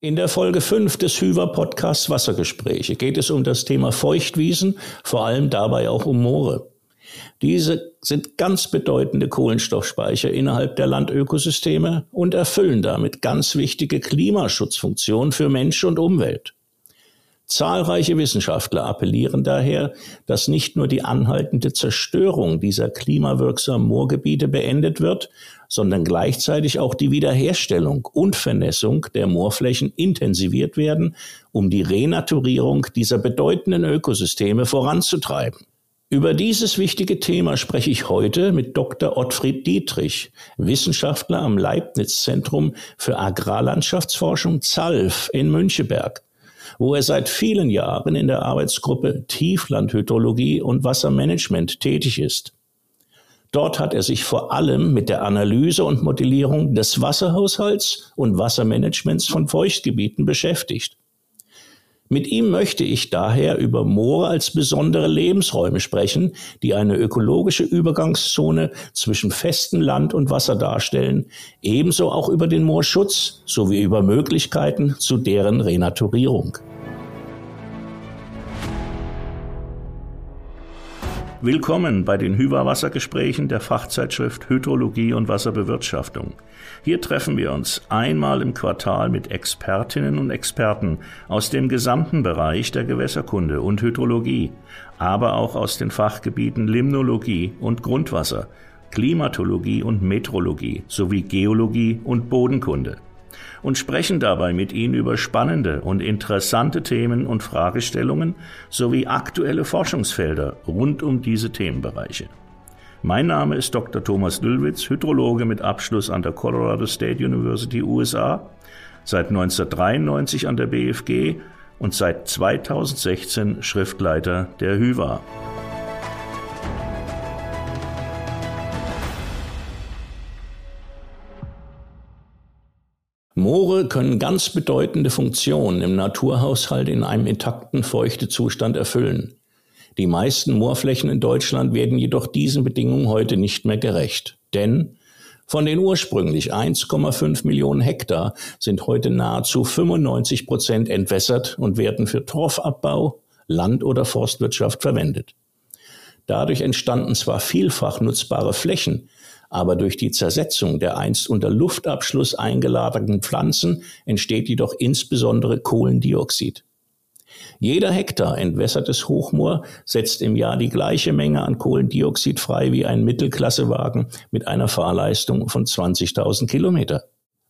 In der Folge 5 des Hüver Podcasts Wassergespräche geht es um das Thema Feuchtwiesen, vor allem dabei auch um Moore. Diese sind ganz bedeutende Kohlenstoffspeicher innerhalb der Landökosysteme und erfüllen damit ganz wichtige Klimaschutzfunktionen für Mensch und Umwelt. Zahlreiche Wissenschaftler appellieren daher, dass nicht nur die anhaltende Zerstörung dieser klimawirksamen Moorgebiete beendet wird, sondern gleichzeitig auch die Wiederherstellung und Vernässung der Moorflächen intensiviert werden, um die Renaturierung dieser bedeutenden Ökosysteme voranzutreiben. Über dieses wichtige Thema spreche ich heute mit Dr. Ottfried Dietrich, Wissenschaftler am Leibniz Zentrum für Agrarlandschaftsforschung ZALF in Müncheberg wo er seit vielen Jahren in der Arbeitsgruppe Tieflandhydrologie und Wassermanagement tätig ist. Dort hat er sich vor allem mit der Analyse und Modellierung des Wasserhaushalts und Wassermanagements von Feuchtgebieten beschäftigt. Mit ihm möchte ich daher über Moore als besondere Lebensräume sprechen, die eine ökologische Übergangszone zwischen festem Land und Wasser darstellen, ebenso auch über den Moorschutz sowie über Möglichkeiten zu deren Renaturierung. Willkommen bei den Hywa-Wassergesprächen der Fachzeitschrift Hydrologie und Wasserbewirtschaftung. Hier treffen wir uns einmal im Quartal mit Expertinnen und Experten aus dem gesamten Bereich der Gewässerkunde und Hydrologie, aber auch aus den Fachgebieten Limnologie und Grundwasser, Klimatologie und Metrologie sowie Geologie und Bodenkunde und sprechen dabei mit Ihnen über spannende und interessante Themen und Fragestellungen sowie aktuelle Forschungsfelder rund um diese Themenbereiche. Mein Name ist Dr. Thomas Düllwitz, Hydrologe mit Abschluss an der Colorado State University USA, seit 1993 an der BFG und seit 2016 Schriftleiter der HYVA. Moore können ganz bedeutende Funktionen im Naturhaushalt in einem intakten Feuchtezustand erfüllen. Die meisten Moorflächen in Deutschland werden jedoch diesen Bedingungen heute nicht mehr gerecht. Denn von den ursprünglich 1,5 Millionen Hektar sind heute nahezu 95 Prozent entwässert und werden für Torfabbau, Land- oder Forstwirtschaft verwendet. Dadurch entstanden zwar vielfach nutzbare Flächen, aber durch die Zersetzung der einst unter Luftabschluss eingelagerten Pflanzen entsteht jedoch insbesondere Kohlendioxid. Jeder Hektar entwässertes Hochmoor setzt im Jahr die gleiche Menge an Kohlendioxid frei wie ein Mittelklassewagen mit einer Fahrleistung von 20.000 Kilometer.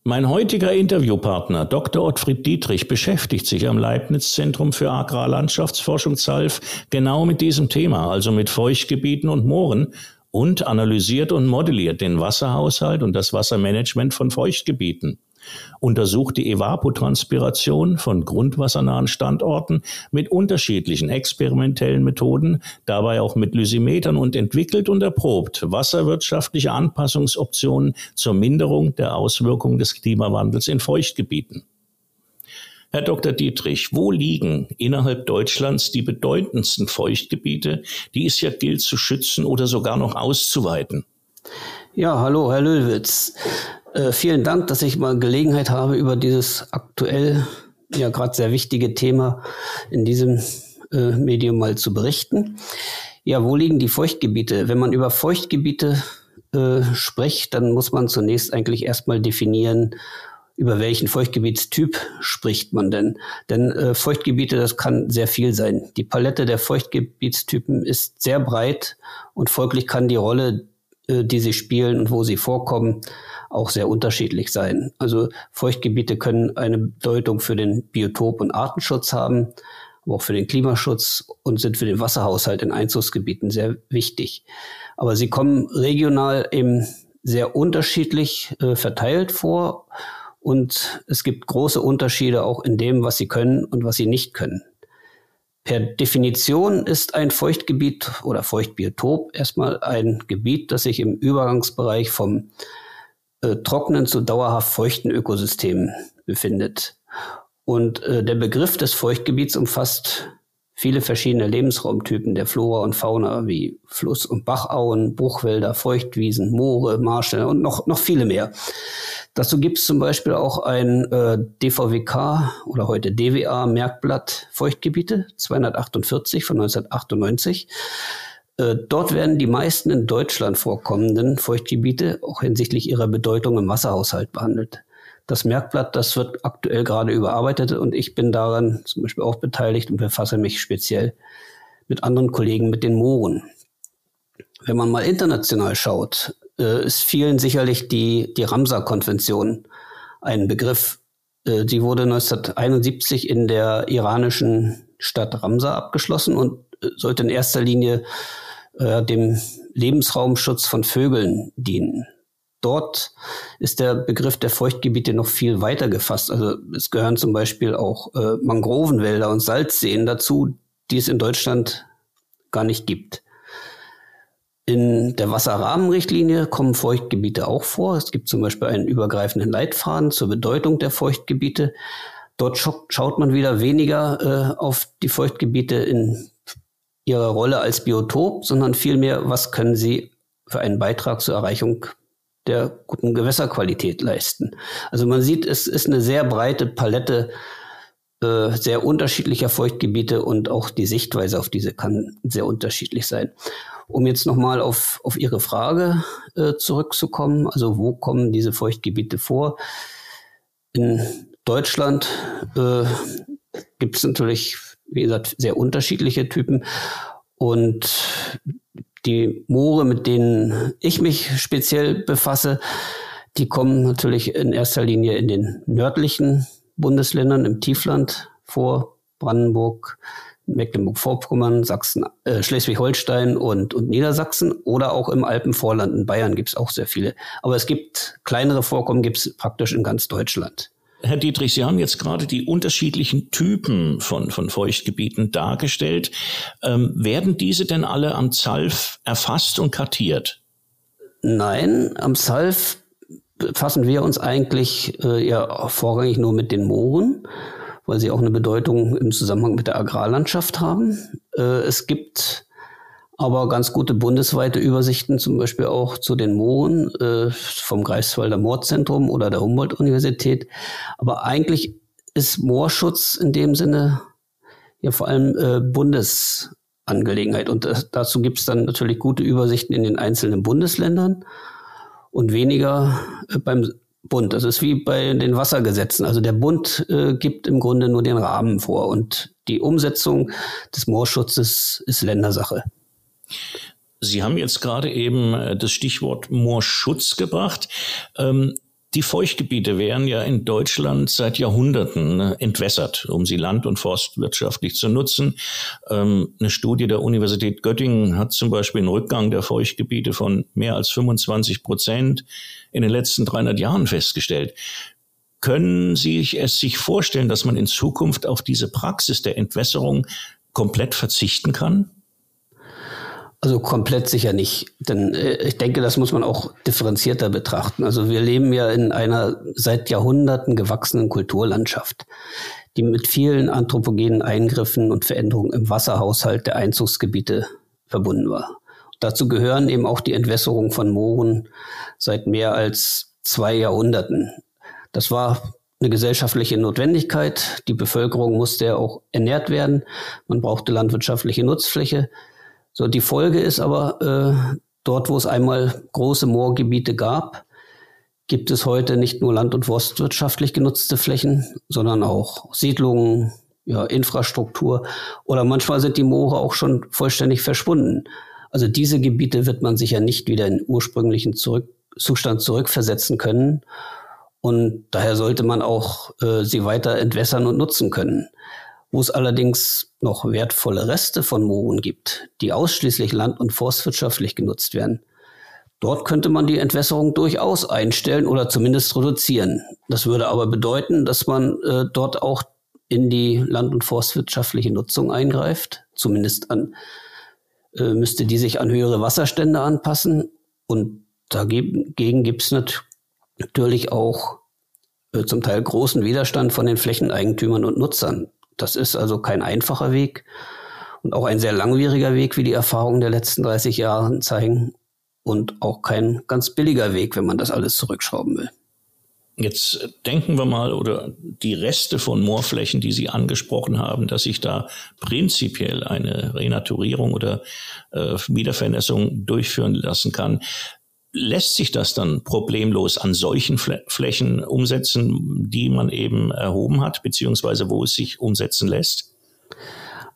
Mein heutiger Interviewpartner Dr. Ottfried Dietrich beschäftigt sich am Leibniz Zentrum für Agrarlandschaftsforschung ZALF genau mit diesem Thema, also mit Feuchtgebieten und Mooren und analysiert und modelliert den Wasserhaushalt und das Wassermanagement von Feuchtgebieten, untersucht die Evapotranspiration von grundwassernahen Standorten mit unterschiedlichen experimentellen Methoden, dabei auch mit Lysimetern und entwickelt und erprobt wasserwirtschaftliche Anpassungsoptionen zur Minderung der Auswirkungen des Klimawandels in Feuchtgebieten. Herr Dr. Dietrich, wo liegen innerhalb Deutschlands die bedeutendsten Feuchtgebiete, die es ja gilt zu schützen oder sogar noch auszuweiten? Ja, hallo, Herr Löwitz. Äh, vielen Dank, dass ich mal Gelegenheit habe, über dieses aktuell ja gerade sehr wichtige Thema in diesem äh, Medium mal zu berichten. Ja, wo liegen die Feuchtgebiete? Wenn man über Feuchtgebiete äh, spricht, dann muss man zunächst eigentlich erstmal definieren, über welchen Feuchtgebietstyp spricht man denn? Denn äh, Feuchtgebiete, das kann sehr viel sein. Die Palette der Feuchtgebietstypen ist sehr breit und folglich kann die Rolle, äh, die sie spielen und wo sie vorkommen, auch sehr unterschiedlich sein. Also Feuchtgebiete können eine Bedeutung für den Biotop- und Artenschutz haben, aber auch für den Klimaschutz und sind für den Wasserhaushalt in Einzugsgebieten sehr wichtig. Aber sie kommen regional eben sehr unterschiedlich äh, verteilt vor und es gibt große Unterschiede auch in dem, was sie können und was sie nicht können. Per Definition ist ein Feuchtgebiet oder Feuchtbiotop erstmal ein Gebiet, das sich im Übergangsbereich vom äh, trockenen zu dauerhaft feuchten Ökosystem befindet. Und äh, der Begriff des Feuchtgebiets umfasst viele verschiedene Lebensraumtypen der Flora und Fauna wie Fluss- und Bachauen, Bruchwälder, Feuchtwiesen, Moore, Marsche und noch, noch viele mehr. Dazu gibt es zum Beispiel auch ein äh, DVWK oder heute DWA Merkblatt Feuchtgebiete 248 von 1998. Äh, dort werden die meisten in Deutschland vorkommenden Feuchtgebiete auch hinsichtlich ihrer Bedeutung im Wasserhaushalt behandelt. Das Merkblatt, das wird aktuell gerade überarbeitet und ich bin daran zum Beispiel auch beteiligt und befasse mich speziell mit anderen Kollegen mit den Mooren. Wenn man mal international schaut, äh, ist vielen sicherlich die, die Ramsar-Konvention ein Begriff. Äh, die wurde 1971 in der iranischen Stadt Ramsar abgeschlossen und äh, sollte in erster Linie äh, dem Lebensraumschutz von Vögeln dienen. Dort ist der Begriff der Feuchtgebiete noch viel weiter gefasst. Also es gehören zum Beispiel auch äh, Mangrovenwälder und Salzseen dazu, die es in Deutschland gar nicht gibt. In der Wasserrahmenrichtlinie kommen Feuchtgebiete auch vor. Es gibt zum Beispiel einen übergreifenden Leitfaden zur Bedeutung der Feuchtgebiete. Dort schaut man wieder weniger äh, auf die Feuchtgebiete in ihrer Rolle als Biotop, sondern vielmehr, was können sie für einen Beitrag zur Erreichung der guten Gewässerqualität leisten. Also man sieht, es ist eine sehr breite Palette äh, sehr unterschiedlicher Feuchtgebiete und auch die Sichtweise auf diese kann sehr unterschiedlich sein. Um jetzt nochmal auf, auf Ihre Frage äh, zurückzukommen, also wo kommen diese Feuchtgebiete vor? In Deutschland äh, gibt es natürlich, wie gesagt, sehr unterschiedliche Typen. Und die Moore, mit denen ich mich speziell befasse, die kommen natürlich in erster Linie in den nördlichen Bundesländern, im Tiefland vor, Brandenburg, Mecklenburg-Vorpommern, Sachsen, äh, Schleswig-Holstein und, und Niedersachsen oder auch im Alpenvorland in Bayern gibt es auch sehr viele. Aber es gibt kleinere Vorkommen, gibt es praktisch in ganz Deutschland. Herr Dietrich, Sie haben jetzt gerade die unterschiedlichen Typen von, von Feuchtgebieten dargestellt. Ähm, werden diese denn alle am ZALF erfasst und kartiert? Nein, am ZALF befassen wir uns eigentlich äh, ja vorrangig nur mit den Mooren weil sie auch eine Bedeutung im Zusammenhang mit der Agrarlandschaft haben. Äh, es gibt aber ganz gute bundesweite Übersichten, zum Beispiel auch zu den Mooren äh, vom Greifswalder Moorzentrum oder der Humboldt-Universität. Aber eigentlich ist Moorschutz in dem Sinne ja vor allem äh, Bundesangelegenheit. Und das, dazu gibt es dann natürlich gute Übersichten in den einzelnen Bundesländern und weniger äh, beim Bund. Das ist wie bei den Wassergesetzen. Also der Bund äh, gibt im Grunde nur den Rahmen vor und die Umsetzung des Moorschutzes ist Ländersache. Sie haben jetzt gerade eben äh, das Stichwort Moorschutz gebracht. Ähm, die Feuchtgebiete werden ja in Deutschland seit Jahrhunderten ne, entwässert, um sie land- und forstwirtschaftlich zu nutzen. Ähm, eine Studie der Universität Göttingen hat zum Beispiel einen Rückgang der Feuchtgebiete von mehr als 25 Prozent in den letzten 300 Jahren festgestellt. Können Sie es sich vorstellen, dass man in Zukunft auf diese Praxis der Entwässerung komplett verzichten kann? Also komplett sicher nicht. Denn äh, ich denke, das muss man auch differenzierter betrachten. Also wir leben ja in einer seit Jahrhunderten gewachsenen Kulturlandschaft, die mit vielen anthropogenen Eingriffen und Veränderungen im Wasserhaushalt der Einzugsgebiete verbunden war. Dazu gehören eben auch die Entwässerung von Mooren seit mehr als zwei Jahrhunderten. Das war eine gesellschaftliche Notwendigkeit. Die Bevölkerung musste ja auch ernährt werden. Man brauchte landwirtschaftliche Nutzfläche. So, die Folge ist aber, äh, dort, wo es einmal große Moorgebiete gab, gibt es heute nicht nur land- und forstwirtschaftlich genutzte Flächen, sondern auch Siedlungen, ja, Infrastruktur oder manchmal sind die Moore auch schon vollständig verschwunden. Also diese Gebiete wird man sicher nicht wieder in ursprünglichen zurück, Zustand zurückversetzen können. Und daher sollte man auch äh, sie weiter entwässern und nutzen können. Wo es allerdings noch wertvolle Reste von Mooren gibt, die ausschließlich land- und forstwirtschaftlich genutzt werden, dort könnte man die Entwässerung durchaus einstellen oder zumindest reduzieren. Das würde aber bedeuten, dass man äh, dort auch in die land- und forstwirtschaftliche Nutzung eingreift, zumindest an, äh, müsste die sich an höhere Wasserstände anpassen. Und dagegen gibt es natürlich auch äh, zum Teil großen Widerstand von den Flächeneigentümern und Nutzern. Das ist also kein einfacher Weg und auch ein sehr langwieriger Weg, wie die Erfahrungen der letzten 30 Jahre zeigen. Und auch kein ganz billiger Weg, wenn man das alles zurückschrauben will. Jetzt denken wir mal oder die Reste von Moorflächen, die Sie angesprochen haben, dass sich da prinzipiell eine Renaturierung oder äh, Wiedervernässung durchführen lassen kann. Lässt sich das dann problemlos an solchen Flächen umsetzen, die man eben erhoben hat, beziehungsweise wo es sich umsetzen lässt?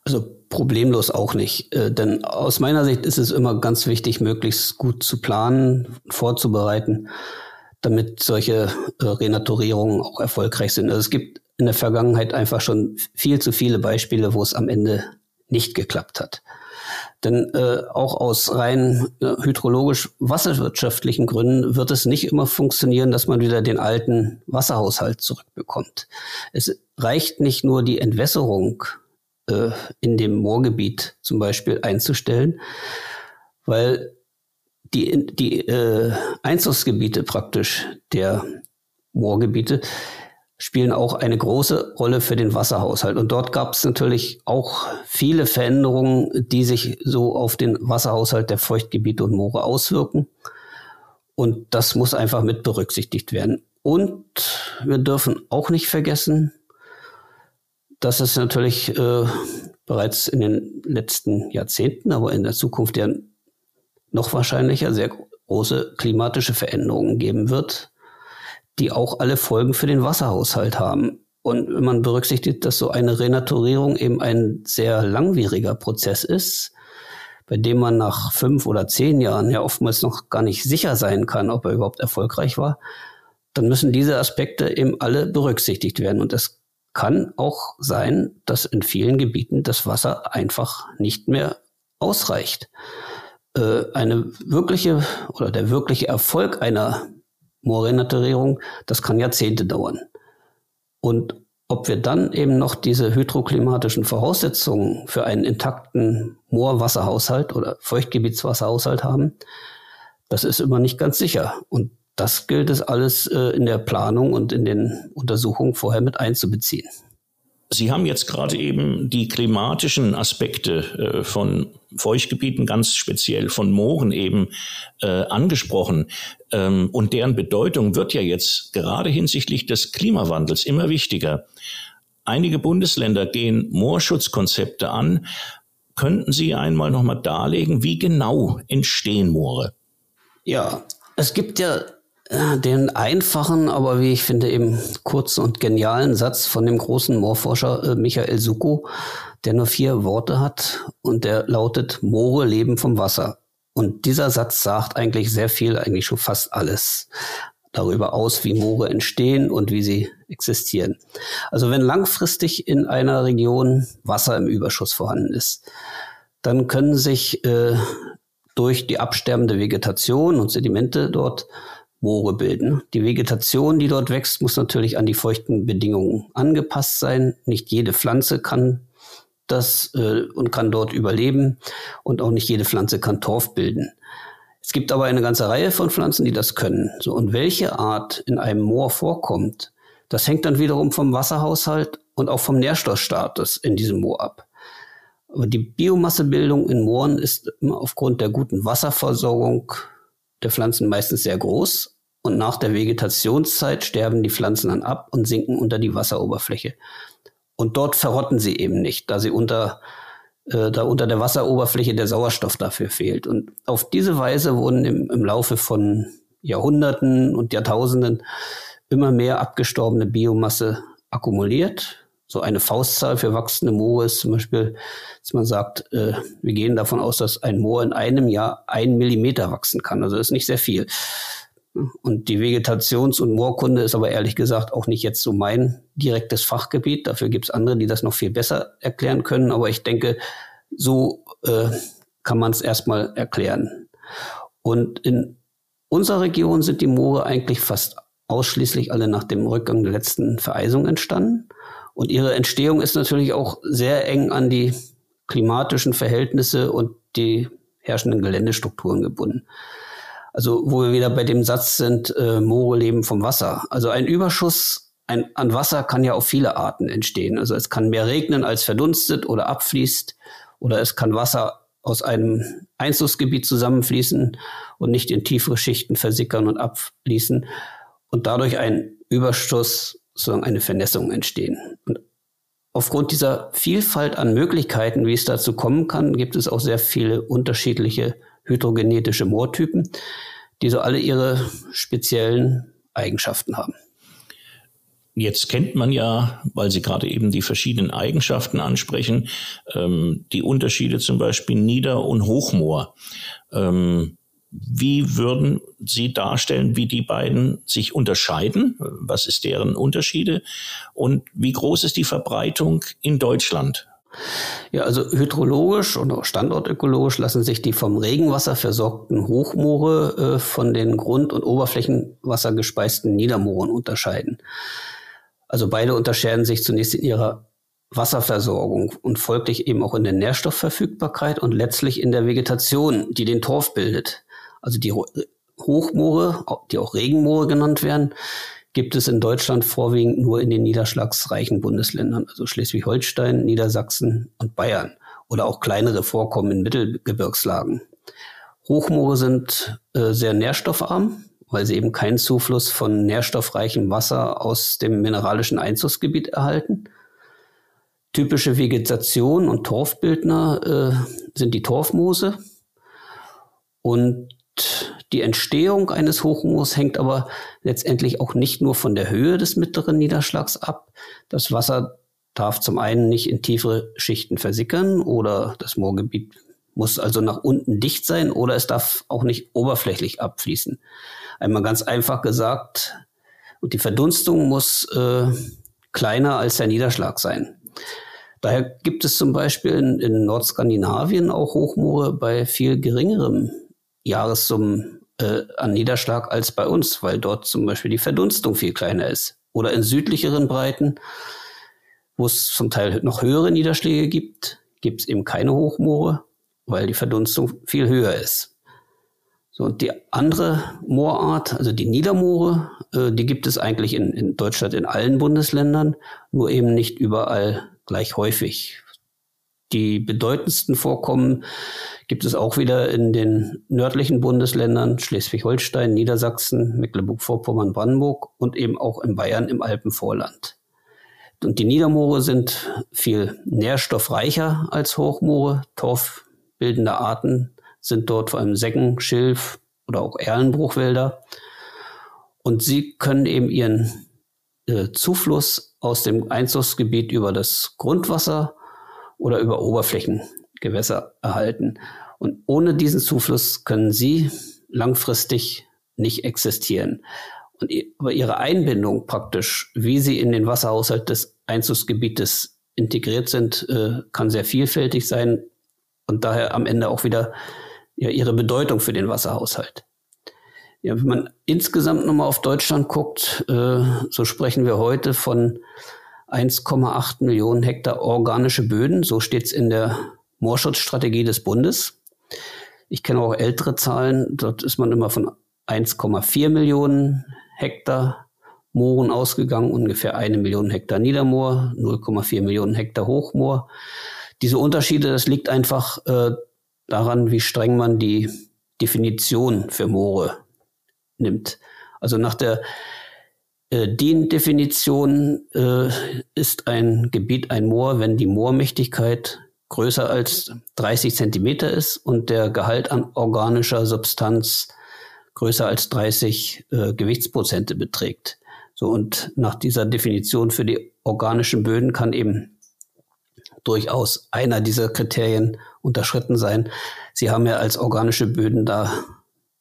Also problemlos auch nicht. Äh, denn aus meiner Sicht ist es immer ganz wichtig, möglichst gut zu planen, vorzubereiten damit solche äh, Renaturierungen auch erfolgreich sind. Also es gibt in der Vergangenheit einfach schon viel zu viele Beispiele, wo es am Ende nicht geklappt hat. Denn äh, auch aus rein äh, hydrologisch wasserwirtschaftlichen Gründen wird es nicht immer funktionieren, dass man wieder den alten Wasserhaushalt zurückbekommt. Es reicht nicht nur die Entwässerung äh, in dem Moorgebiet zum Beispiel einzustellen, weil die, die äh, Einzugsgebiete praktisch der Moorgebiete spielen auch eine große Rolle für den Wasserhaushalt. Und dort gab es natürlich auch viele Veränderungen, die sich so auf den Wasserhaushalt der Feuchtgebiete und Moore auswirken. Und das muss einfach mit berücksichtigt werden. Und wir dürfen auch nicht vergessen, dass es natürlich äh, bereits in den letzten Jahrzehnten, aber in der Zukunft ja noch wahrscheinlicher sehr große klimatische Veränderungen geben wird, die auch alle Folgen für den Wasserhaushalt haben. Und wenn man berücksichtigt, dass so eine Renaturierung eben ein sehr langwieriger Prozess ist, bei dem man nach fünf oder zehn Jahren ja oftmals noch gar nicht sicher sein kann, ob er überhaupt erfolgreich war, dann müssen diese Aspekte eben alle berücksichtigt werden. Und es kann auch sein, dass in vielen Gebieten das Wasser einfach nicht mehr ausreicht äh, eine wirkliche oder der wirkliche Erfolg einer Moorrenaturierung, das kann Jahrzehnte dauern. Und ob wir dann eben noch diese hydroklimatischen Voraussetzungen für einen intakten Moorwasserhaushalt oder Feuchtgebietswasserhaushalt haben, das ist immer nicht ganz sicher. Und das gilt es alles äh, in der Planung und in den Untersuchungen vorher mit einzubeziehen. Sie haben jetzt gerade eben die klimatischen Aspekte äh, von Feuchtgebieten, ganz speziell von Mooren eben äh, angesprochen. Ähm, und deren Bedeutung wird ja jetzt gerade hinsichtlich des Klimawandels immer wichtiger. Einige Bundesländer gehen Moorschutzkonzepte an. Könnten Sie einmal nochmal darlegen, wie genau entstehen Moore? Ja, es gibt ja äh, den einfachen, aber wie ich finde eben kurzen und genialen Satz von dem großen Moorforscher äh, Michael Suko, der nur vier Worte hat und der lautet, Moore leben vom Wasser. Und dieser Satz sagt eigentlich sehr viel, eigentlich schon fast alles darüber aus, wie Moore entstehen und wie sie existieren. Also wenn langfristig in einer Region Wasser im Überschuss vorhanden ist, dann können sich äh, durch die absterbende Vegetation und Sedimente dort Moore bilden. Die Vegetation, die dort wächst, muss natürlich an die feuchten Bedingungen angepasst sein. Nicht jede Pflanze kann das äh, und kann dort überleben und auch nicht jede Pflanze kann Torf bilden. Es gibt aber eine ganze Reihe von Pflanzen, die das können. So, und welche Art in einem Moor vorkommt, das hängt dann wiederum vom Wasserhaushalt und auch vom Nährstoffstatus in diesem Moor ab. Aber die Biomassebildung in Mooren ist aufgrund der guten Wasserversorgung der Pflanzen meistens sehr groß und nach der Vegetationszeit sterben die Pflanzen dann ab und sinken unter die Wasseroberfläche. Und dort verrotten sie eben nicht, da sie unter, äh, da unter der Wasseroberfläche der Sauerstoff dafür fehlt. Und auf diese Weise wurden im, im Laufe von Jahrhunderten und Jahrtausenden immer mehr abgestorbene Biomasse akkumuliert. So eine Faustzahl für wachsende Moore ist zum Beispiel, dass man sagt, äh, wir gehen davon aus, dass ein Moor in einem Jahr ein Millimeter wachsen kann. Also das ist nicht sehr viel. Und die Vegetations- und Moorkunde ist aber ehrlich gesagt auch nicht jetzt so mein direktes Fachgebiet. Dafür gibt es andere, die das noch viel besser erklären können. Aber ich denke, so äh, kann man es erstmal erklären. Und in unserer Region sind die Moore eigentlich fast ausschließlich alle nach dem Rückgang der letzten Vereisung entstanden. Und ihre Entstehung ist natürlich auch sehr eng an die klimatischen Verhältnisse und die herrschenden Geländestrukturen gebunden. Also wo wir wieder bei dem Satz sind, äh, Moore leben vom Wasser. Also ein Überschuss ein, an Wasser kann ja auf viele Arten entstehen. Also es kann mehr regnen, als verdunstet oder abfließt. Oder es kann Wasser aus einem Einzugsgebiet zusammenfließen und nicht in tiefere Schichten versickern und abfließen und dadurch ein Überschuss sozusagen eine Vernässung entstehen. Und aufgrund dieser Vielfalt an Möglichkeiten, wie es dazu kommen kann, gibt es auch sehr viele unterschiedliche hydrogenetische Moortypen, die so alle ihre speziellen Eigenschaften haben. Jetzt kennt man ja, weil Sie gerade eben die verschiedenen Eigenschaften ansprechen, ähm, die Unterschiede zum Beispiel Nieder- und Hochmoor. Ähm, wie würden Sie darstellen, wie die beiden sich unterscheiden? Was ist deren Unterschiede? Und wie groß ist die Verbreitung in Deutschland? Ja, also hydrologisch und auch standortökologisch lassen sich die vom Regenwasser versorgten Hochmoore äh, von den Grund- und Oberflächenwasser gespeisten Niedermooren unterscheiden. Also beide unterscheiden sich zunächst in ihrer Wasserversorgung und folglich eben auch in der Nährstoffverfügbarkeit und letztlich in der Vegetation, die den Torf bildet. Also die Hochmoore, die auch Regenmoore genannt werden, gibt es in Deutschland vorwiegend nur in den niederschlagsreichen Bundesländern, also Schleswig-Holstein, Niedersachsen und Bayern oder auch kleinere Vorkommen in Mittelgebirgslagen. Hochmoore sind äh, sehr nährstoffarm, weil sie eben keinen Zufluss von nährstoffreichem Wasser aus dem mineralischen Einzugsgebiet erhalten. Typische Vegetation und Torfbildner äh, sind die Torfmoose. Und die Entstehung eines Hochmoors hängt aber letztendlich auch nicht nur von der Höhe des mittleren Niederschlags ab. Das Wasser darf zum einen nicht in tiefere Schichten versickern oder das Moorgebiet muss also nach unten dicht sein oder es darf auch nicht oberflächlich abfließen. Einmal ganz einfach gesagt, und die Verdunstung muss äh, kleiner als der Niederschlag sein. Daher gibt es zum Beispiel in, in Nordskandinavien auch Hochmoore bei viel geringerem Jahressummen äh, an Niederschlag als bei uns, weil dort zum Beispiel die Verdunstung viel kleiner ist. Oder in südlicheren Breiten, wo es zum Teil noch höhere Niederschläge gibt, gibt es eben keine Hochmoore, weil die Verdunstung viel höher ist. So, und die andere Moorart, also die Niedermoore, äh, die gibt es eigentlich in, in Deutschland in allen Bundesländern, nur eben nicht überall gleich häufig. Die bedeutendsten Vorkommen gibt es auch wieder in den nördlichen Bundesländern Schleswig-Holstein, Niedersachsen, Mecklenburg-Vorpommern, Brandenburg und eben auch in Bayern im Alpenvorland. Und die Niedermoore sind viel nährstoffreicher als Hochmoore. Torfbildende Arten sind dort vor allem Seggen, Schilf oder auch Erlenbruchwälder. Und sie können eben ihren äh, Zufluss aus dem Einzugsgebiet über das Grundwasser oder über Oberflächengewässer erhalten. Und ohne diesen Zufluss können sie langfristig nicht existieren. Und ihre Einbindung praktisch, wie sie in den Wasserhaushalt des Einzugsgebietes integriert sind, äh, kann sehr vielfältig sein und daher am Ende auch wieder ihre Bedeutung für den Wasserhaushalt. Ja, wenn man insgesamt nochmal auf Deutschland guckt, äh, so sprechen wir heute von 1,8 Millionen Hektar organische Böden. So steht es in der Moorschutzstrategie des Bundes. Ich kenne auch ältere Zahlen. Dort ist man immer von 1,4 Millionen Hektar Mooren ausgegangen, ungefähr eine Million Hektar Niedermoor, 0,4 Millionen Hektar Hochmoor. Diese Unterschiede, das liegt einfach äh, daran, wie streng man die Definition für Moore nimmt. Also nach der DIN-Definition äh, ist ein Gebiet ein Moor, wenn die Moormächtigkeit größer als 30 Zentimeter ist und der Gehalt an organischer Substanz größer als 30 äh, Gewichtsprozente beträgt. So und nach dieser Definition für die organischen Böden kann eben durchaus einer dieser Kriterien unterschritten sein. Sie haben ja als organische Böden da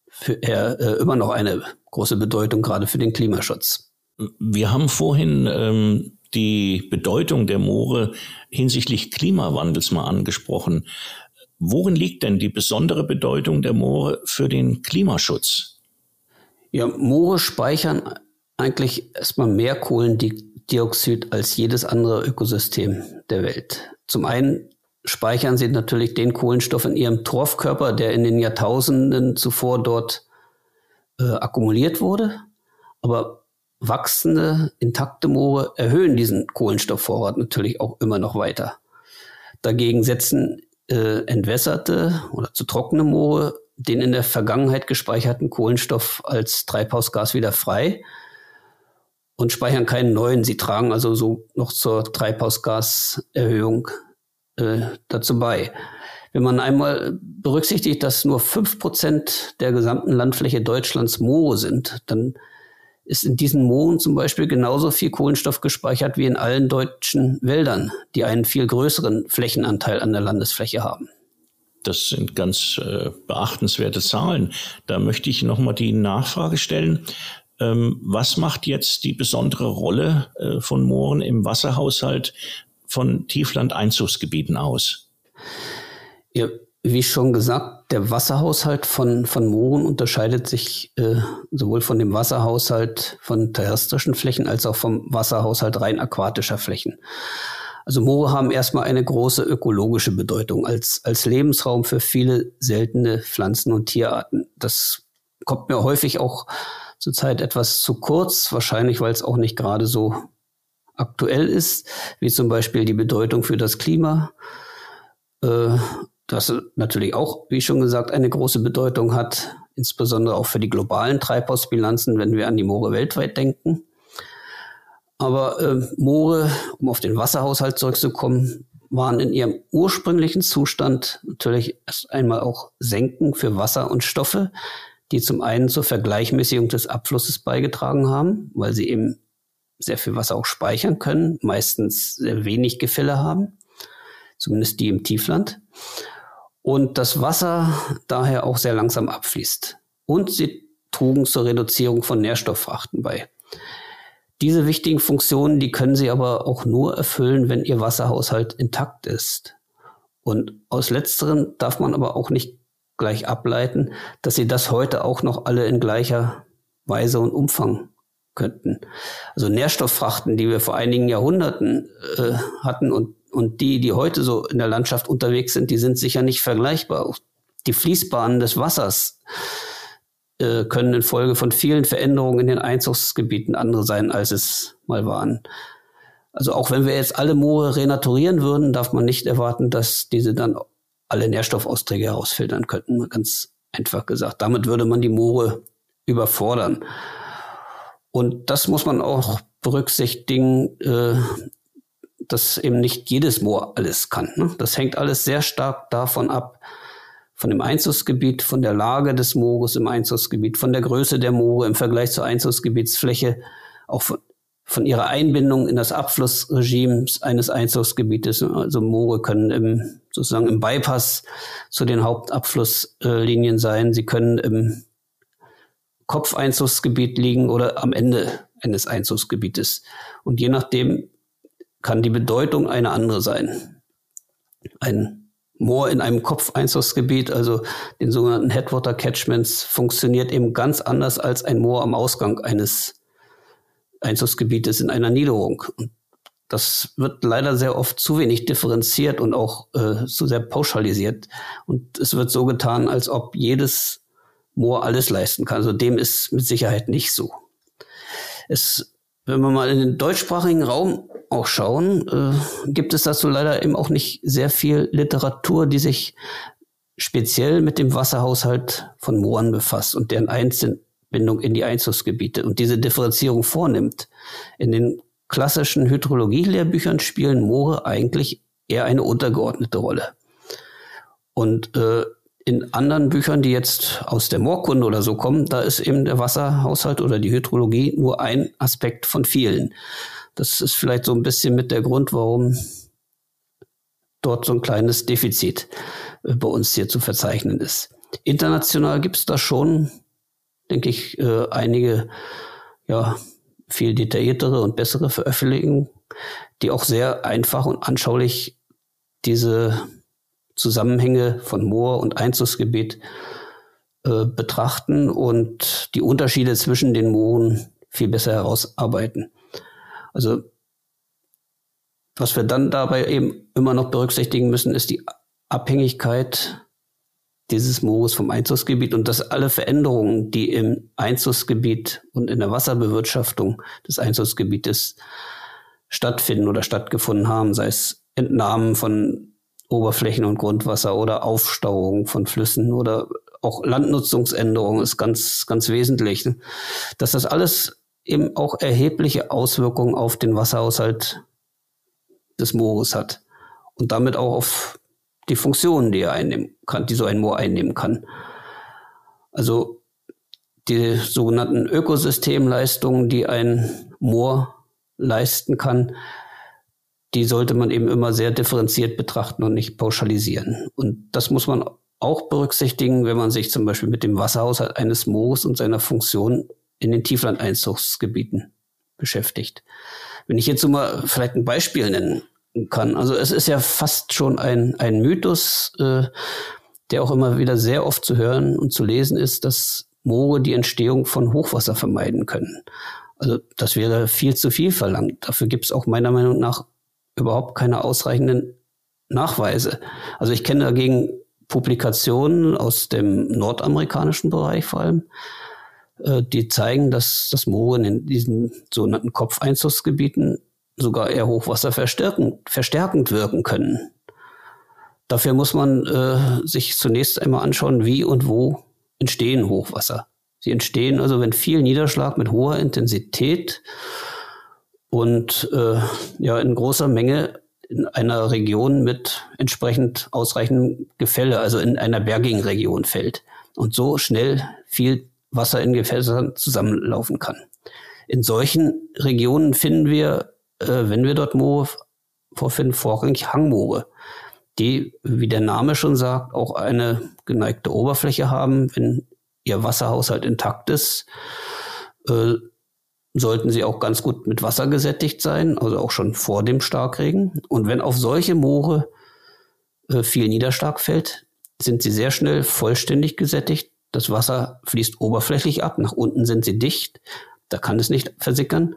für, äh, immer noch eine große Bedeutung, gerade für den Klimaschutz. Wir haben vorhin ähm, die Bedeutung der Moore hinsichtlich Klimawandels mal angesprochen. Worin liegt denn die besondere Bedeutung der Moore für den Klimaschutz? Ja, Moore speichern eigentlich erstmal mehr Kohlendioxid als jedes andere Ökosystem der Welt. Zum einen speichern sie natürlich den Kohlenstoff in ihrem Torfkörper, der in den Jahrtausenden zuvor dort äh, akkumuliert wurde. Aber wachsende, intakte Moore erhöhen diesen Kohlenstoffvorrat natürlich auch immer noch weiter. Dagegen setzen äh, entwässerte oder zu trockene Moore den in der Vergangenheit gespeicherten Kohlenstoff als Treibhausgas wieder frei. und speichern keinen neuen. Sie tragen also so noch zur Treibhausgaserhöhung äh, dazu bei. Wenn man einmal berücksichtigt, dass nur fünf Prozent der gesamten Landfläche Deutschlands Moore sind, dann ist in diesen Mooren zum Beispiel genauso viel Kohlenstoff gespeichert wie in allen deutschen Wäldern, die einen viel größeren Flächenanteil an der Landesfläche haben. Das sind ganz äh, beachtenswerte Zahlen. Da möchte ich nochmal die Nachfrage stellen. Ähm, was macht jetzt die besondere Rolle äh, von Mooren im Wasserhaushalt von Tieflandeinzugsgebieten aus? Ja, wie schon gesagt, der Wasserhaushalt von, von Mooren unterscheidet sich äh, sowohl von dem Wasserhaushalt von terrestrischen Flächen als auch vom Wasserhaushalt rein aquatischer Flächen. Also Moore haben erstmal eine große ökologische Bedeutung als, als Lebensraum für viele seltene Pflanzen und Tierarten. Das kommt mir häufig auch zurzeit etwas zu kurz, wahrscheinlich weil es auch nicht gerade so aktuell ist, wie zum Beispiel die Bedeutung für das Klima. Äh, das natürlich auch, wie schon gesagt, eine große Bedeutung hat, insbesondere auch für die globalen Treibhausbilanzen, wenn wir an die Moore weltweit denken. Aber äh, Moore, um auf den Wasserhaushalt zurückzukommen, waren in ihrem ursprünglichen Zustand natürlich erst einmal auch Senken für Wasser und Stoffe, die zum einen zur Vergleichmäßigung des Abflusses beigetragen haben, weil sie eben sehr viel Wasser auch speichern können, meistens sehr wenig Gefälle haben, zumindest die im Tiefland und das Wasser daher auch sehr langsam abfließt. Und sie trugen zur Reduzierung von Nährstofffrachten bei. Diese wichtigen Funktionen, die können sie aber auch nur erfüllen, wenn ihr Wasserhaushalt intakt ist. Und aus letzteren darf man aber auch nicht gleich ableiten, dass sie das heute auch noch alle in gleicher Weise und Umfang könnten. Also Nährstofffrachten, die wir vor einigen Jahrhunderten äh, hatten und und die, die heute so in der Landschaft unterwegs sind, die sind sicher nicht vergleichbar. Die Fließbahnen des Wassers äh, können infolge von vielen Veränderungen in den Einzugsgebieten andere sein, als es mal waren. Also auch wenn wir jetzt alle Moore renaturieren würden, darf man nicht erwarten, dass diese dann alle Nährstoffausträge herausfiltern könnten, ganz einfach gesagt. Damit würde man die Moore überfordern. Und das muss man auch berücksichtigen, äh, dass eben nicht jedes Moor alles kann. Ne? Das hängt alles sehr stark davon ab, von dem Einzugsgebiet, von der Lage des Moores im Einzugsgebiet, von der Größe der Moore im Vergleich zur Einzugsgebietsfläche, auch von, von ihrer Einbindung in das Abflussregime eines Einzugsgebietes. Also Moore können im, sozusagen im Bypass zu den Hauptabflusslinien sein. Sie können im Kopfeinzugsgebiet liegen oder am Ende eines Einzugsgebietes. Und je nachdem, kann die Bedeutung eine andere sein. Ein Moor in einem Kopfeinzugsgebiet, also den sogenannten Headwater Catchments, funktioniert eben ganz anders als ein Moor am Ausgang eines Einzugsgebietes in einer Niederung. Und das wird leider sehr oft zu wenig differenziert und auch äh, zu sehr pauschalisiert. Und es wird so getan, als ob jedes Moor alles leisten kann. Also dem ist mit Sicherheit nicht so. Es, wenn man mal in den deutschsprachigen Raum auch schauen, äh, gibt es dazu leider eben auch nicht sehr viel Literatur, die sich speziell mit dem Wasserhaushalt von Mooren befasst und deren Einbindung in die Einzugsgebiete und diese Differenzierung vornimmt. In den klassischen Hydrologie-Lehrbüchern spielen Moore eigentlich eher eine untergeordnete Rolle. Und äh, in anderen Büchern, die jetzt aus der Moorkunde oder so kommen, da ist eben der Wasserhaushalt oder die Hydrologie nur ein Aspekt von vielen. Das ist vielleicht so ein bisschen mit der Grund, warum dort so ein kleines Defizit äh, bei uns hier zu verzeichnen ist. International gibt es da schon, denke ich, äh, einige ja, viel detailliertere und bessere Veröffentlichungen, die auch sehr einfach und anschaulich diese Zusammenhänge von Moor und Einzugsgebiet äh, betrachten und die Unterschiede zwischen den Mooren viel besser herausarbeiten. Also was wir dann dabei eben immer noch berücksichtigen müssen, ist die Abhängigkeit dieses Moores vom Einzugsgebiet und dass alle Veränderungen, die im Einzugsgebiet und in der Wasserbewirtschaftung des Einzugsgebietes stattfinden oder stattgefunden haben, sei es Entnahmen von Oberflächen und Grundwasser oder Aufstauung von Flüssen oder auch Landnutzungsänderungen ist ganz, ganz wesentlich, ne? dass das alles eben auch erhebliche Auswirkungen auf den Wasserhaushalt des Moores hat und damit auch auf die Funktionen, die er einnehmen kann, die so ein Moor einnehmen kann. Also die sogenannten Ökosystemleistungen, die ein Moor leisten kann, die sollte man eben immer sehr differenziert betrachten und nicht pauschalisieren. Und das muss man auch berücksichtigen, wenn man sich zum Beispiel mit dem Wasserhaushalt eines Moores und seiner Funktion in den Tieflandeinzugsgebieten beschäftigt. Wenn ich jetzt so mal vielleicht ein Beispiel nennen kann. Also es ist ja fast schon ein, ein Mythos, äh, der auch immer wieder sehr oft zu hören und zu lesen ist, dass Moore die Entstehung von Hochwasser vermeiden können. Also das wäre viel zu viel verlangt. Dafür gibt es auch meiner Meinung nach überhaupt keine ausreichenden Nachweise. Also ich kenne dagegen Publikationen aus dem nordamerikanischen Bereich vor allem, äh, die zeigen, dass das Moore in diesen sogenannten Kopfeinzugsgebieten sogar eher Hochwasser verstärkend, verstärkend wirken können. Dafür muss man äh, sich zunächst einmal anschauen, wie und wo entstehen Hochwasser. Sie entstehen also, wenn viel Niederschlag mit hoher Intensität und äh, ja in großer Menge in einer Region mit entsprechend ausreichendem Gefälle, also in einer bergigen Region fällt und so schnell viel Wasser in Gefässern zusammenlaufen kann. In solchen Regionen finden wir, äh, wenn wir dort Moore vorfinden, vorrangig Hangmoore, die, wie der Name schon sagt, auch eine geneigte Oberfläche haben. Wenn ihr Wasserhaushalt intakt ist, äh, sollten sie auch ganz gut mit Wasser gesättigt sein, also auch schon vor dem Starkregen. Und wenn auf solche Moore äh, viel Niederschlag fällt, sind sie sehr schnell vollständig gesättigt. Das Wasser fließt oberflächlich ab, nach unten sind sie dicht, da kann es nicht versickern.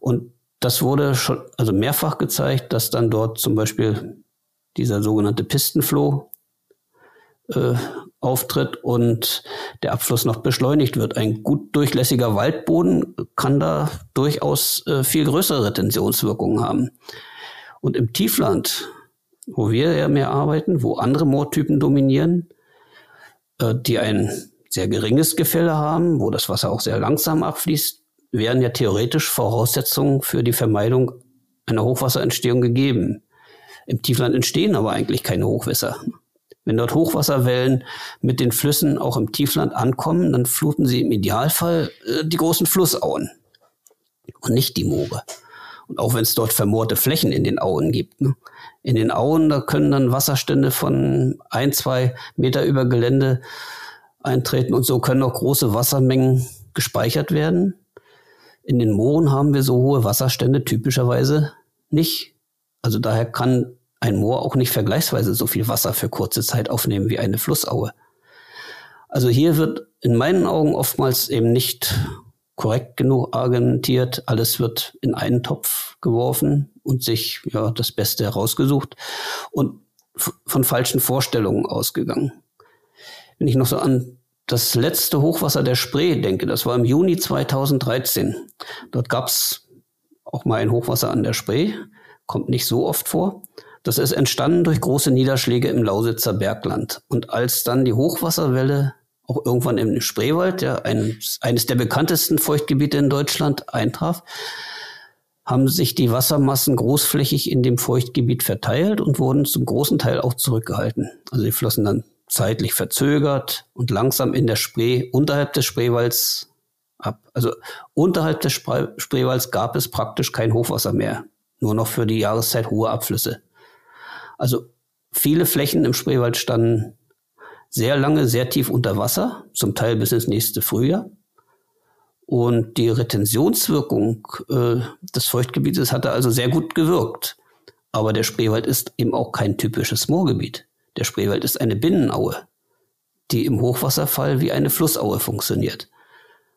Und das wurde schon also mehrfach gezeigt, dass dann dort zum Beispiel dieser sogenannte Pistenfloh äh, auftritt und der Abfluss noch beschleunigt wird. Ein gut durchlässiger Waldboden kann da durchaus äh, viel größere Retentionswirkungen haben. Und im Tiefland, wo wir ja mehr arbeiten, wo andere Moortypen dominieren, äh, die ein sehr geringes Gefälle haben, wo das Wasser auch sehr langsam abfließt, wären ja theoretisch Voraussetzungen für die Vermeidung einer Hochwasserentstehung gegeben. Im Tiefland entstehen aber eigentlich keine Hochwässer. Wenn dort Hochwasserwellen mit den Flüssen auch im Tiefland ankommen, dann fluten sie im Idealfall äh, die großen Flussauen und nicht die Moore. Und auch wenn es dort vermoorte Flächen in den Auen gibt. Ne? In den Auen, da können dann Wasserstände von ein, zwei Meter über Gelände eintreten und so können auch große Wassermengen gespeichert werden. In den Mooren haben wir so hohe Wasserstände typischerweise nicht. Also daher kann ein Moor auch nicht vergleichsweise so viel Wasser für kurze Zeit aufnehmen wie eine Flussaue. Also hier wird in meinen Augen oftmals eben nicht korrekt genug argumentiert. Alles wird in einen Topf geworfen und sich ja das Beste herausgesucht und von falschen Vorstellungen ausgegangen. Wenn ich noch so an das letzte Hochwasser der Spree denke, das war im Juni 2013. Dort gab es auch mal ein Hochwasser an der Spree, kommt nicht so oft vor. Das ist entstanden durch große Niederschläge im Lausitzer Bergland. Und als dann die Hochwasserwelle auch irgendwann im Spreewald, ja, ein, eines der bekanntesten Feuchtgebiete in Deutschland, eintraf, haben sich die Wassermassen großflächig in dem Feuchtgebiet verteilt und wurden zum großen Teil auch zurückgehalten. Also sie flossen dann zeitlich verzögert und langsam in der Spree unterhalb des Spreewalds ab. Also unterhalb des Spreewalds gab es praktisch kein Hochwasser mehr, nur noch für die Jahreszeit hohe Abflüsse. Also viele Flächen im Spreewald standen sehr lange, sehr tief unter Wasser, zum Teil bis ins nächste Frühjahr. Und die Retentionswirkung äh, des Feuchtgebietes hatte also sehr gut gewirkt. Aber der Spreewald ist eben auch kein typisches Moorgebiet. Der Spreewald ist eine Binnenaue, die im Hochwasserfall wie eine Flussaue funktioniert.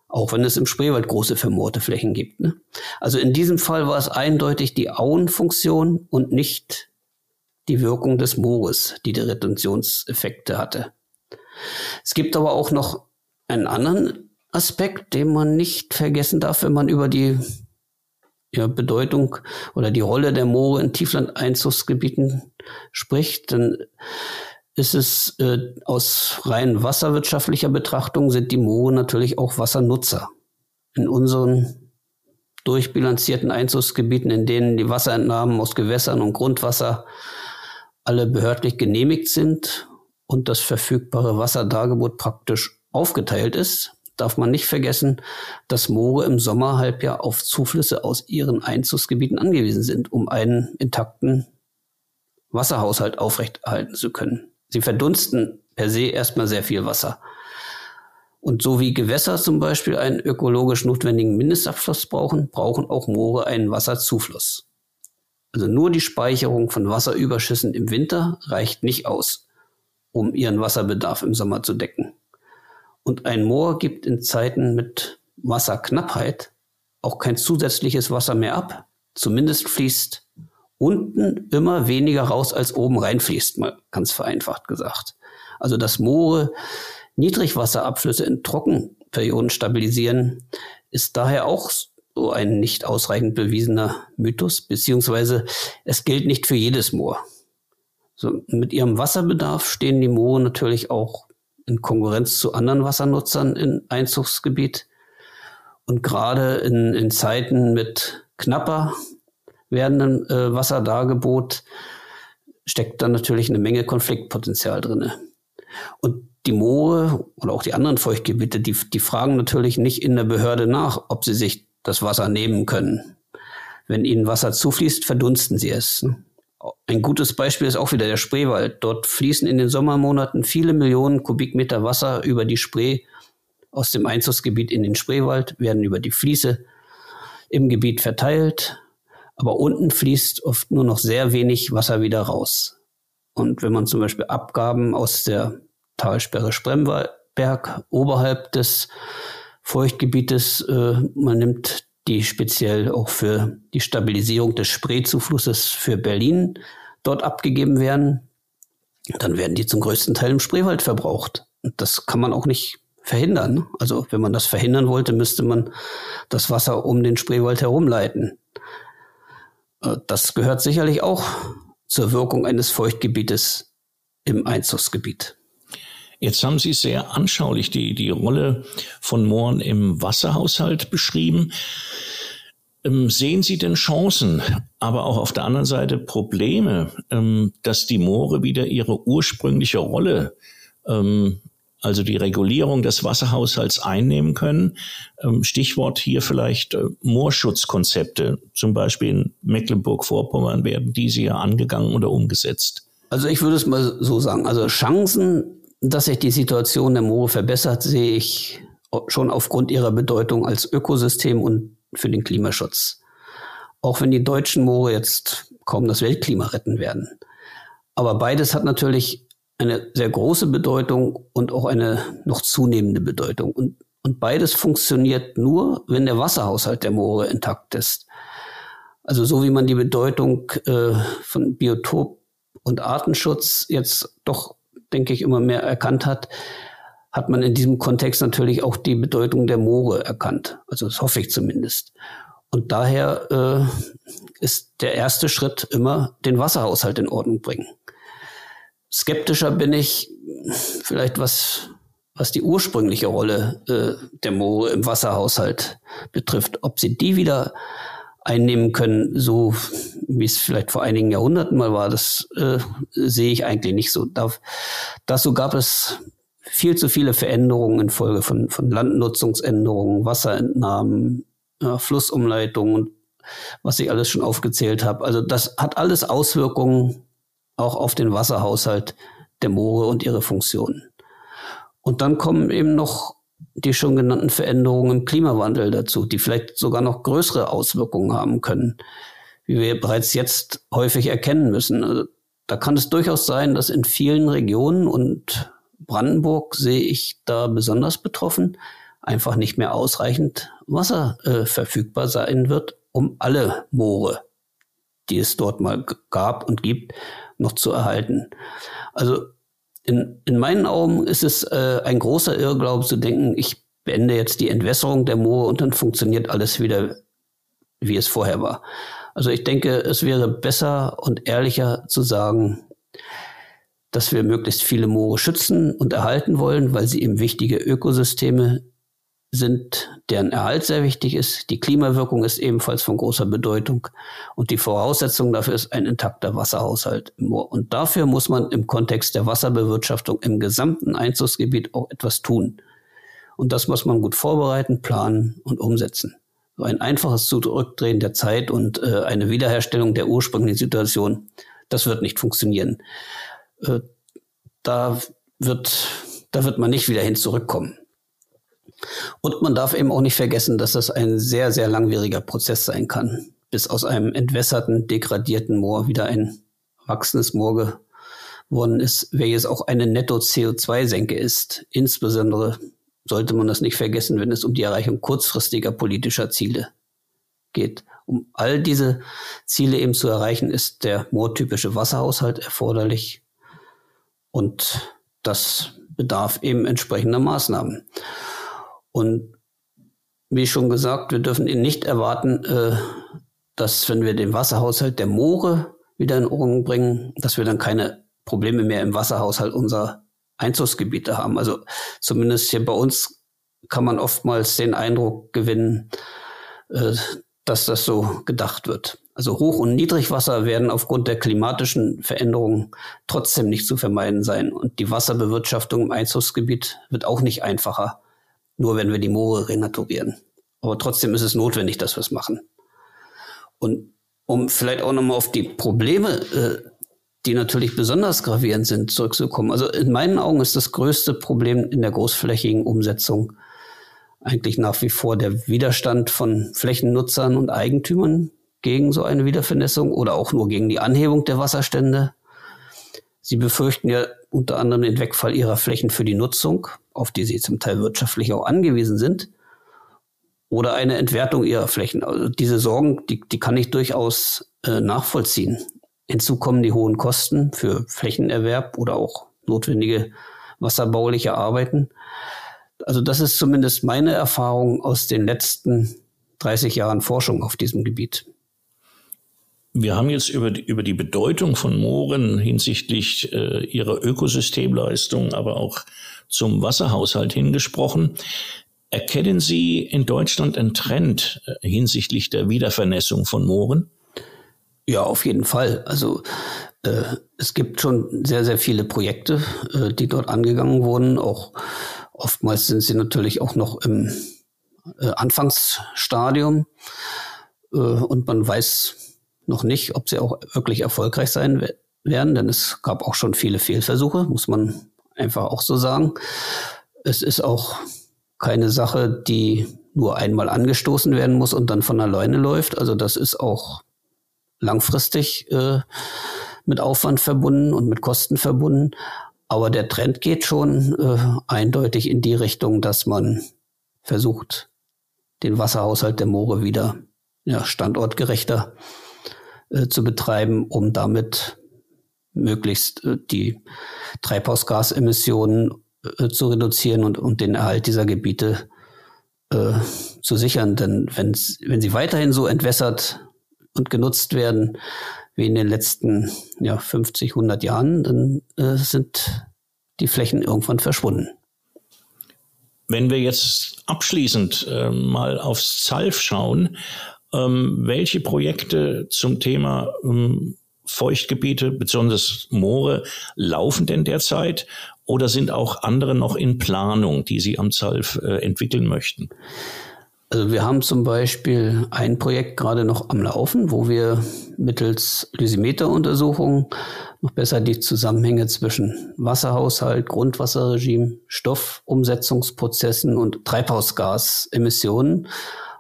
Auch wenn es im Spreewald große vermoorte Flächen gibt. Ne? Also in diesem Fall war es eindeutig die Auenfunktion und nicht die Wirkung des Moores, die die Retentionseffekte hatte. Es gibt aber auch noch einen anderen Aspekt, den man nicht vergessen darf, wenn man über die ja, Bedeutung oder die Rolle der Moore in Tieflandeinzugsgebieten spricht, dann ist es äh, aus rein wasserwirtschaftlicher Betrachtung sind die Moore natürlich auch Wassernutzer. In unseren durchbilanzierten Einzugsgebieten, in denen die Wasserentnahmen aus Gewässern und Grundwasser alle behördlich genehmigt sind und das verfügbare Wasserdargebot praktisch aufgeteilt ist, darf man nicht vergessen, dass Moore im Sommerhalbjahr auf Zuflüsse aus ihren Einzugsgebieten angewiesen sind, um einen intakten Wasserhaushalt aufrechterhalten zu können. Sie verdunsten per se erstmal sehr viel Wasser. Und so wie Gewässer zum Beispiel einen ökologisch notwendigen Mindestabfluss brauchen, brauchen auch Moore einen Wasserzufluss. Also nur die Speicherung von Wasserüberschüssen im Winter reicht nicht aus, um ihren Wasserbedarf im Sommer zu decken. Und ein Moor gibt in Zeiten mit Wasserknappheit auch kein zusätzliches Wasser mehr ab. Zumindest fließt unten immer weniger raus, als oben reinfließt, mal ganz vereinfacht gesagt. Also dass Moore Niedrigwasserabflüsse in Trockenperioden stabilisieren, ist daher auch so ein nicht ausreichend bewiesener Mythos, beziehungsweise es gilt nicht für jedes Moor. So, mit ihrem Wasserbedarf stehen die Moore natürlich auch in Konkurrenz zu anderen Wassernutzern im Einzugsgebiet. Und gerade in, in Zeiten mit knapper werdendem äh, Wasserdargebot steckt dann natürlich eine Menge Konfliktpotenzial drinne. Und die Moore oder auch die anderen Feuchtgebiete, die, die fragen natürlich nicht in der Behörde nach, ob sie sich das Wasser nehmen können. Wenn ihnen Wasser zufließt, verdunsten sie es. Ein gutes Beispiel ist auch wieder der Spreewald. Dort fließen in den Sommermonaten viele Millionen Kubikmeter Wasser über die Spree aus dem Einzugsgebiet in den Spreewald, werden über die Fließe im Gebiet verteilt, aber unten fließt oft nur noch sehr wenig Wasser wieder raus. Und wenn man zum Beispiel Abgaben aus der Talsperre Spremberg oberhalb des Feuchtgebietes. Äh, man nimmt die speziell auch für die Stabilisierung des Spreezuflusses für Berlin dort abgegeben werden. Dann werden die zum größten Teil im Spreewald verbraucht. Und das kann man auch nicht verhindern. Also wenn man das verhindern wollte, müsste man das Wasser um den Spreewald herumleiten. Äh, das gehört sicherlich auch zur Wirkung eines Feuchtgebietes im Einzugsgebiet. Jetzt haben Sie sehr anschaulich die, die Rolle von Mooren im Wasserhaushalt beschrieben. Ähm, sehen Sie denn Chancen, aber auch auf der anderen Seite Probleme, ähm, dass die Moore wieder ihre ursprüngliche Rolle, ähm, also die Regulierung des Wasserhaushalts einnehmen können? Stichwort hier vielleicht äh, Moorschutzkonzepte, zum Beispiel in Mecklenburg-Vorpommern werden diese ja angegangen oder umgesetzt. Also ich würde es mal so sagen. Also Chancen dass sich die Situation der Moore verbessert, sehe ich schon aufgrund ihrer Bedeutung als Ökosystem und für den Klimaschutz. Auch wenn die deutschen Moore jetzt kaum das Weltklima retten werden. Aber beides hat natürlich eine sehr große Bedeutung und auch eine noch zunehmende Bedeutung. Und, und beides funktioniert nur, wenn der Wasserhaushalt der Moore intakt ist. Also so wie man die Bedeutung äh, von Biotop und Artenschutz jetzt doch denke ich, immer mehr erkannt hat, hat man in diesem Kontext natürlich auch die Bedeutung der Moore erkannt. Also das hoffe ich zumindest. Und daher äh, ist der erste Schritt immer den Wasserhaushalt in Ordnung bringen. Skeptischer bin ich vielleicht was was die ursprüngliche Rolle äh, der Moore im Wasserhaushalt betrifft, ob sie die wieder einnehmen können, so wie es vielleicht vor einigen Jahrhunderten mal war, das äh, sehe ich eigentlich nicht so. Da, dazu gab es viel zu viele Veränderungen infolge von, von Landnutzungsänderungen, Wasserentnahmen, äh, Flussumleitungen und was ich alles schon aufgezählt habe. Also das hat alles Auswirkungen auch auf den Wasserhaushalt der Moore und ihre Funktionen. Und dann kommen eben noch die schon genannten Veränderungen im Klimawandel dazu, die vielleicht sogar noch größere Auswirkungen haben können, wie wir bereits jetzt häufig erkennen müssen. Also, da kann es durchaus sein, dass in vielen Regionen und Brandenburg sehe ich da besonders betroffen, einfach nicht mehr ausreichend Wasser äh, verfügbar sein wird, um alle Moore, die es dort mal gab und gibt, noch zu erhalten. Also in, in meinen Augen ist es äh, ein großer Irrglaube zu denken, ich beende jetzt die Entwässerung der Moore und dann funktioniert alles wieder, wie es vorher war. Also ich denke, es wäre besser und ehrlicher zu sagen, dass wir möglichst viele Moore schützen und erhalten wollen, weil sie eben wichtige Ökosysteme sind, deren Erhalt sehr wichtig ist. Die Klimawirkung ist ebenfalls von großer Bedeutung. Und die Voraussetzung dafür ist ein intakter Wasserhaushalt im Moor. Und dafür muss man im Kontext der Wasserbewirtschaftung im gesamten Einzugsgebiet auch etwas tun. Und das muss man gut vorbereiten, planen und umsetzen. So ein einfaches Zurückdrehen der Zeit und äh, eine Wiederherstellung der ursprünglichen Situation, das wird nicht funktionieren. Äh, da wird, da wird man nicht wieder hin zurückkommen. Und man darf eben auch nicht vergessen, dass das ein sehr, sehr langwieriger Prozess sein kann, bis aus einem entwässerten, degradierten Moor wieder ein wachsendes Moor geworden ist, welches auch eine Netto-CO2-Senke ist. Insbesondere sollte man das nicht vergessen, wenn es um die Erreichung kurzfristiger politischer Ziele geht. Um all diese Ziele eben zu erreichen, ist der moortypische Wasserhaushalt erforderlich und das bedarf eben entsprechender Maßnahmen. Und wie schon gesagt, wir dürfen ihn nicht erwarten, äh, dass wenn wir den Wasserhaushalt der Moore wieder in Ordnung bringen, dass wir dann keine Probleme mehr im Wasserhaushalt unserer Einzugsgebiete haben. Also zumindest hier bei uns kann man oftmals den Eindruck gewinnen, äh, dass das so gedacht wird. Also Hoch- und Niedrigwasser werden aufgrund der klimatischen Veränderungen trotzdem nicht zu vermeiden sein. Und die Wasserbewirtschaftung im Einzugsgebiet wird auch nicht einfacher nur wenn wir die Moore renaturieren. Aber trotzdem ist es notwendig, dass wir es machen. Und um vielleicht auch nochmal auf die Probleme, äh, die natürlich besonders gravierend sind, zurückzukommen. Also in meinen Augen ist das größte Problem in der großflächigen Umsetzung eigentlich nach wie vor der Widerstand von Flächennutzern und Eigentümern gegen so eine Wiedervernässung oder auch nur gegen die Anhebung der Wasserstände. Sie befürchten ja unter anderem den Wegfall ihrer Flächen für die Nutzung, auf die sie zum Teil wirtschaftlich auch angewiesen sind, oder eine Entwertung ihrer Flächen. Also diese Sorgen, die, die kann ich durchaus äh, nachvollziehen. Hinzu kommen die hohen Kosten für Flächenerwerb oder auch notwendige wasserbauliche Arbeiten. Also das ist zumindest meine Erfahrung aus den letzten 30 Jahren Forschung auf diesem Gebiet. Wir haben jetzt über die, über die Bedeutung von Mooren hinsichtlich äh, ihrer Ökosystemleistung, aber auch zum Wasserhaushalt hingesprochen. Erkennen Sie in Deutschland einen Trend äh, hinsichtlich der Wiedervernässung von Mooren? Ja, auf jeden Fall. Also äh, es gibt schon sehr, sehr viele Projekte, äh, die dort angegangen wurden. Auch oftmals sind sie natürlich auch noch im äh, Anfangsstadium. Äh, und man weiß noch nicht, ob sie auch wirklich erfolgreich sein werden, denn es gab auch schon viele Fehlversuche, muss man einfach auch so sagen. Es ist auch keine Sache, die nur einmal angestoßen werden muss und dann von alleine läuft. Also das ist auch langfristig äh, mit Aufwand verbunden und mit Kosten verbunden. Aber der Trend geht schon äh, eindeutig in die Richtung, dass man versucht, den Wasserhaushalt der Moore wieder ja, standortgerechter äh, zu betreiben, um damit möglichst äh, die Treibhausgasemissionen äh, zu reduzieren und, und den Erhalt dieser Gebiete zu sichern. Denn wenn sie weiterhin so entwässert und genutzt werden wie in den letzten ja, 50, 100 Jahren, dann sind die Flächen irgendwann verschwunden. Wenn wir jetzt abschließend äh, mal aufs ZALF schauen, ähm, welche Projekte zum Thema ähm, Feuchtgebiete bzw. Moore laufen denn derzeit oder sind auch andere noch in Planung, die Sie am ZALF äh, entwickeln möchten? Also wir haben zum Beispiel ein Projekt gerade noch am Laufen, wo wir mittels Lysimeteruntersuchungen noch besser die Zusammenhänge zwischen Wasserhaushalt, Grundwasserregime, Stoffumsetzungsprozessen und Treibhausgasemissionen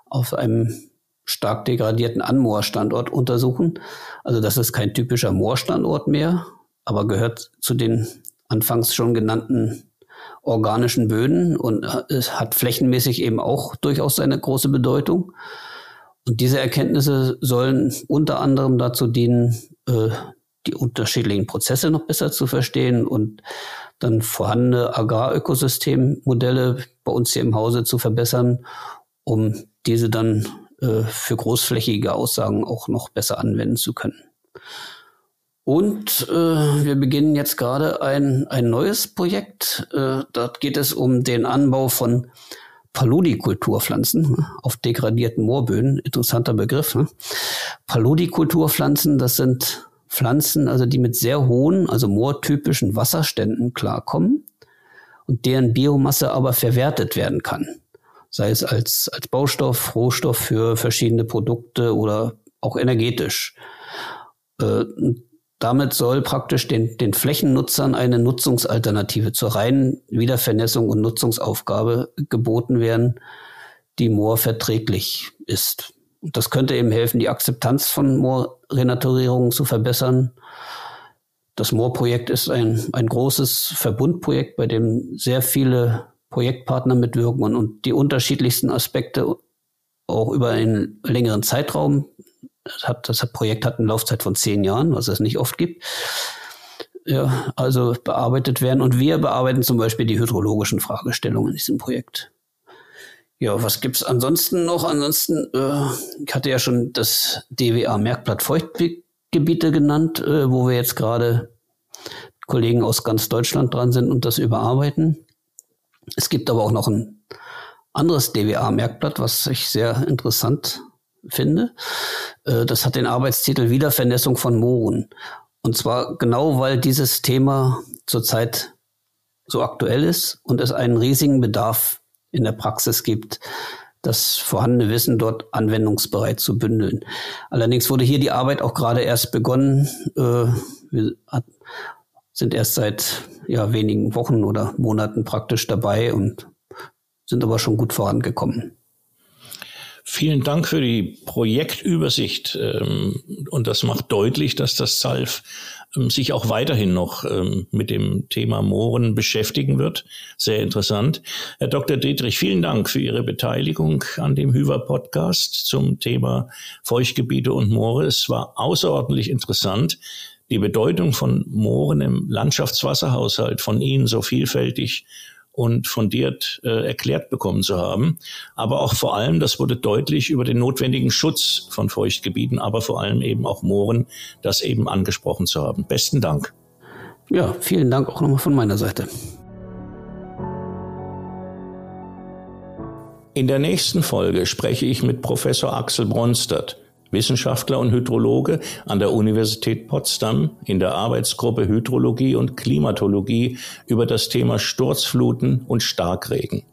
auf einem stark degradierten Anmoorstandort untersuchen. Also das ist kein typischer Moorstandort mehr, aber gehört zu den anfangs schon genannten organischen Böden und es hat flächenmäßig eben auch durchaus eine große Bedeutung. Und diese Erkenntnisse sollen unter anderem dazu dienen, äh, die unterschiedlichen Prozesse noch besser zu verstehen und dann vorhandene Agrarökosystemmodelle bei uns hier im Hause zu verbessern, um diese dann äh, für großflächige Aussagen auch noch besser anwenden zu können. Und äh, wir beginnen jetzt gerade ein, ein neues Projekt. Äh, dort geht es um den Anbau von Paludikulturpflanzen auf degradierten Moorböden. Interessanter Begriff. Ne? Paludikulturpflanzen, das sind Pflanzen, also die mit sehr hohen, also moortypischen Wasserständen klarkommen und deren Biomasse aber verwertet werden kann. Sei es als, als Baustoff, Rohstoff für verschiedene Produkte oder auch energetisch. Äh, damit soll praktisch den, den Flächennutzern eine Nutzungsalternative zur reinen Wiedervernässung und Nutzungsaufgabe geboten werden, die moorverträglich ist. Und das könnte eben helfen, die Akzeptanz von Moorrenaturierungen zu verbessern. Das Moorprojekt ist ein, ein großes Verbundprojekt, bei dem sehr viele Projektpartner mitwirken und, und die unterschiedlichsten Aspekte auch über einen längeren Zeitraum. Das, hat, das Projekt hat eine Laufzeit von zehn Jahren, was es nicht oft gibt. Ja, also bearbeitet werden. Und wir bearbeiten zum Beispiel die hydrologischen Fragestellungen in diesem Projekt. Ja, was gibt's ansonsten noch? Ansonsten, äh, ich hatte ja schon das DWA-Merkblatt Feuchtgebiete genannt, äh, wo wir jetzt gerade Kollegen aus ganz Deutschland dran sind und das überarbeiten. Es gibt aber auch noch ein anderes DWA-Merkblatt, was ich sehr interessant finde. Äh, das hat den Arbeitstitel Wiedervernässung von Mooren. Und zwar genau, weil dieses Thema zurzeit so aktuell ist und es einen riesigen Bedarf in der Praxis gibt, das vorhandene Wissen dort anwendungsbereit zu bündeln. Allerdings wurde hier die Arbeit auch gerade erst begonnen. Äh, wir sind erst seit ja, wenigen Wochen oder Monaten praktisch dabei und sind aber schon gut vorangekommen. Vielen Dank für die Projektübersicht. Ähm, und das macht deutlich, dass das ZALF ähm, sich auch weiterhin noch ähm, mit dem Thema Mooren beschäftigen wird. Sehr interessant. Herr Dr. Dietrich, vielen Dank für Ihre Beteiligung an dem Hüver-Podcast zum Thema Feuchtgebiete und Moore. Es war außerordentlich interessant, die Bedeutung von Mooren im Landschaftswasserhaushalt von Ihnen so vielfältig und fundiert äh, erklärt bekommen zu haben. Aber auch vor allem, das wurde deutlich über den notwendigen Schutz von Feuchtgebieten, aber vor allem eben auch Mooren, das eben angesprochen zu haben. Besten Dank. Ja, vielen Dank auch nochmal von meiner Seite. In der nächsten Folge spreche ich mit Professor Axel Bronstadt Wissenschaftler und Hydrologe an der Universität Potsdam in der Arbeitsgruppe Hydrologie und Klimatologie über das Thema Sturzfluten und Starkregen.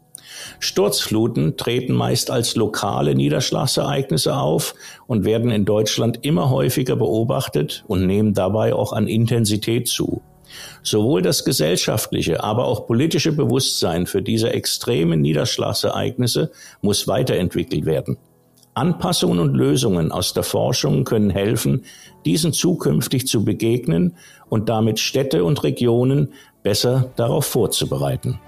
Sturzfluten treten meist als lokale Niederschlagsereignisse auf und werden in Deutschland immer häufiger beobachtet und nehmen dabei auch an Intensität zu. Sowohl das gesellschaftliche, aber auch politische Bewusstsein für diese extremen Niederschlagsereignisse muss weiterentwickelt werden. Anpassungen und Lösungen aus der Forschung können helfen, diesen zukünftig zu begegnen und damit Städte und Regionen besser darauf vorzubereiten.